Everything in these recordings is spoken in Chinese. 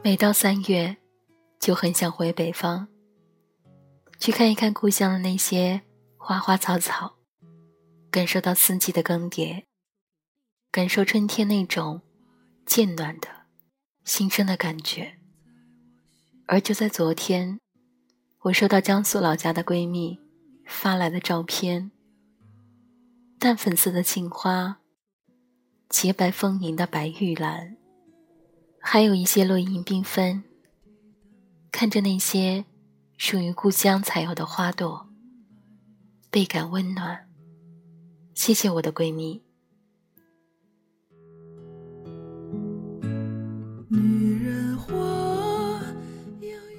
每到三月，就很想回北方，去看一看故乡的那些花花草草，感受到四季的更迭，感受春天那种渐暖的新生的感觉。而就在昨天，我收到江苏老家的闺蜜发来的照片，淡粉色的杏花，洁白丰盈的白玉兰。还有一些落英缤纷，看着那些属于故乡才有的花朵，倍感温暖。谢谢我的闺蜜。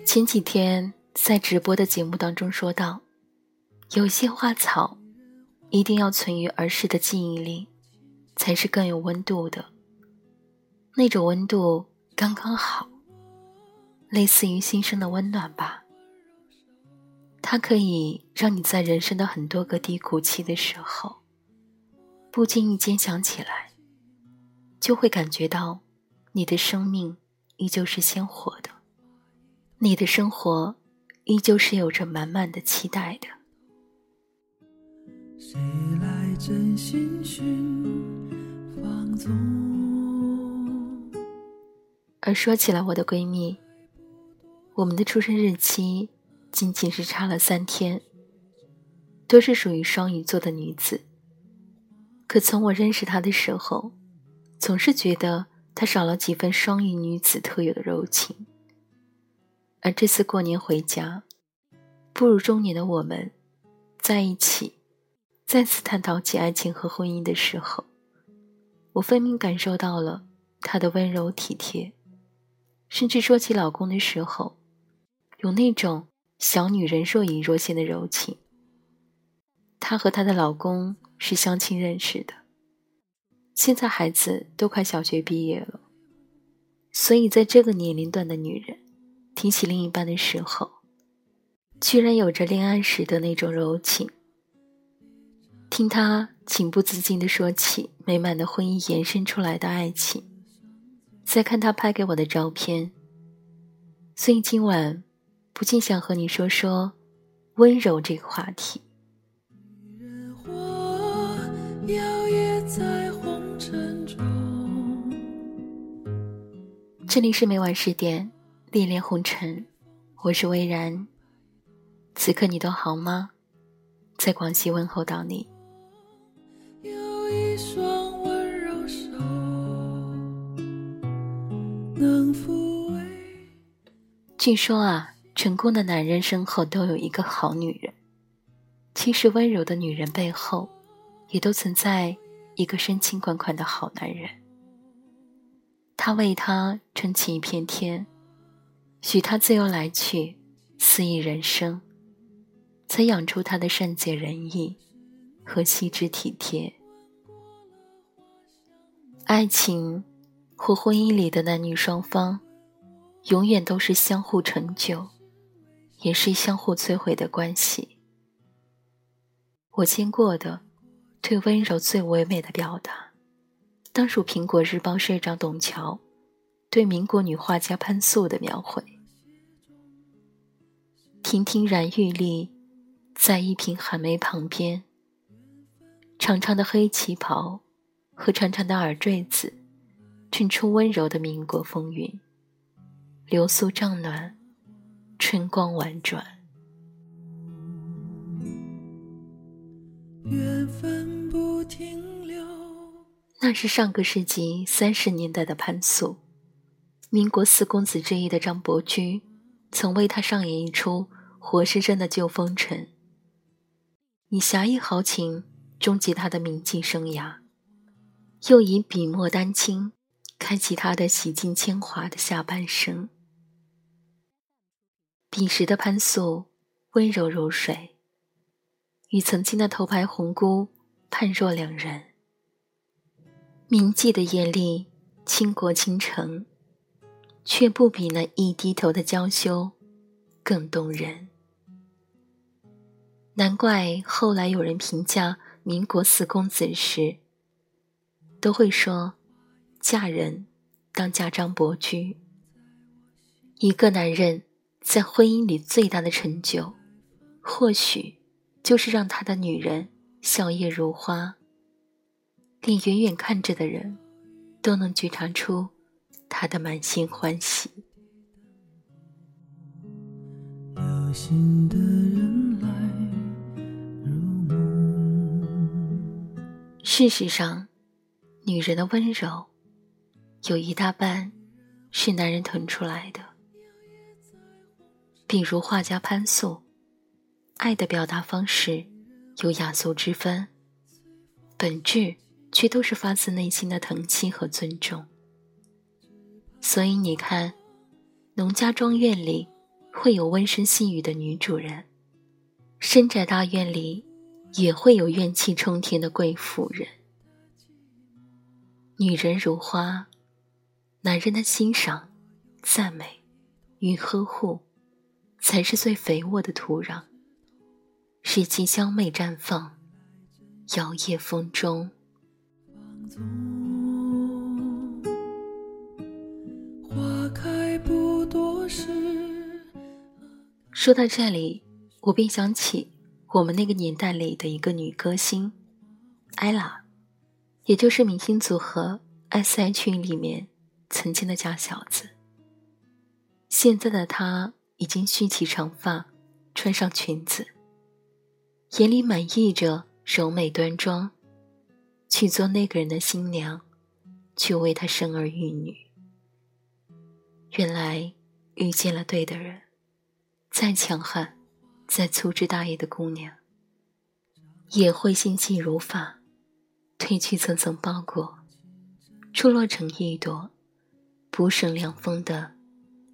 前几天在直播的节目当中说到，有些花草一定要存于儿时的记忆里，才是更有温度的。那种温度。刚刚好，类似于新生的温暖吧。它可以让你在人生的很多个低谷期的时候，不经意间想起来，就会感觉到你的生命依旧是鲜活的，你的生活依旧是有着满满的期待的。谁来真心寻放纵？而说起来，我的闺蜜，我们的出生日期仅仅是差了三天，都是属于双鱼座的女子。可从我认识她的时候，总是觉得她少了几分双鱼女子特有的柔情。而这次过年回家，步入中年的我们，在一起，再次探讨起爱情和婚姻的时候，我分明感受到了她的温柔体贴。甚至说起老公的时候，有那种小女人若隐若现的柔情。她和她的老公是相亲认识的，现在孩子都快小学毕业了，所以在这个年龄段的女人，提起另一半的时候，居然有着恋爱时的那种柔情。听她情不自禁地说起美满的婚姻延伸出来的爱情。再看他拍给我的照片，所以今晚不禁想和你说说温柔这个话题。这里是每晚十点，恋恋红尘，我是微然。此刻你都好吗？在广西问候到你。能抚慰据说啊，成功的男人身后都有一个好女人。其实，温柔的女人背后，也都存在一个深情款款的好男人。他为她撑起一片天，许她自由来去，肆意人生，才养出她的善解人意和细致体贴。爱情。或婚姻里的男女双方，永远都是相互成就，也是相互摧毁的关系。我见过的最温柔最唯美的表达，当属《苹果日报》社长董桥对民国女画家潘素的描绘。亭亭然玉立在一瓶寒梅旁边，长长的黑旗袍和长长的耳坠子。衬出温柔的民国风云，流苏帐暖，春光婉转。缘分不停留。那是上个世纪三十年代的潘素，民国四公子之一的张伯驹，曾为他上演一出活生生的旧风尘，以侠义豪情终结他的名妓生涯，又以笔墨丹青。开启他的洗尽铅华的下半生。彼时的潘素温柔如水，与曾经的头牌红姑判若两人。铭记的艳丽倾国倾城，却不比那一低头的娇羞更动人。难怪后来有人评价民国四公子时，都会说。嫁人当嫁张伯驹，一个男人在婚姻里最大的成就，或许就是让他的女人笑靥如花，连远远看着的人都能觉察出他的满心欢喜。有心的人来如梦。事实上，女人的温柔有一大半是男人疼出来的。比如画家潘素，爱的表达方式有雅俗之分，本质却都是发自内心的疼惜和尊重。所以你看，农家庄院里会有温声细语的女主人，深宅大院里也会有怨气冲天的贵妇人。女人如花，男人的欣赏、赞美与呵护。才是最肥沃的土壤，使其香美绽放，摇曳风中。说到这里，我便想起我们那个年代里的一个女歌星，艾拉，也就是明星组合 S.H.E 里面曾经的假小子。现在的她。已经蓄起长发，穿上裙子，眼里满溢着柔美端庄，去做那个人的新娘，去为他生儿育女。原来遇见了对的人，再强悍、再粗枝大叶的姑娘，也会心细如发，褪去层层包裹，出落成一朵不胜凉风的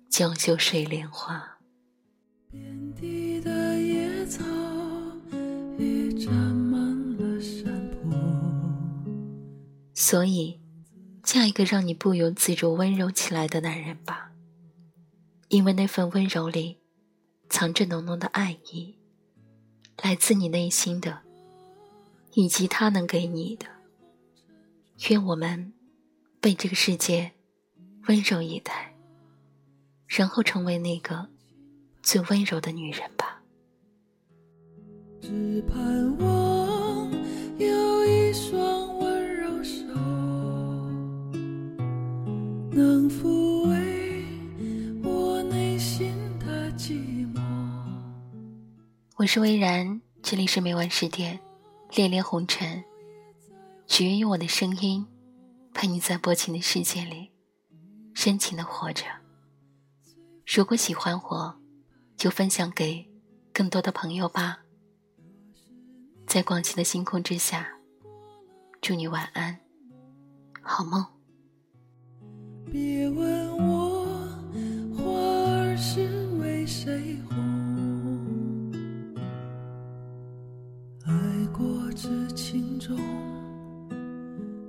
娇羞水莲花。遍地的野草已沾满了山坡。所以，嫁一个让你不由自主温柔起来的男人吧，因为那份温柔里藏着浓浓的爱意，来自你内心的，以及他能给你的。愿我们被这个世界温柔以待，然后成为那个。最温柔的女人吧。只盼望有一双温柔手，能抚慰我内心的寂寞。我是微然，这里是每晚十点，恋恋红尘，只愿用我的声音陪你在薄情的世界里深情的活着。如果喜欢我。就分享给更多的朋友吧。在广晴的星空之下，祝你晚安，好梦。别问我花儿是为谁红，爱过知情重，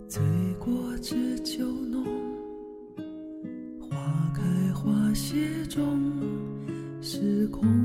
醉过知酒浓，花谢中。时空，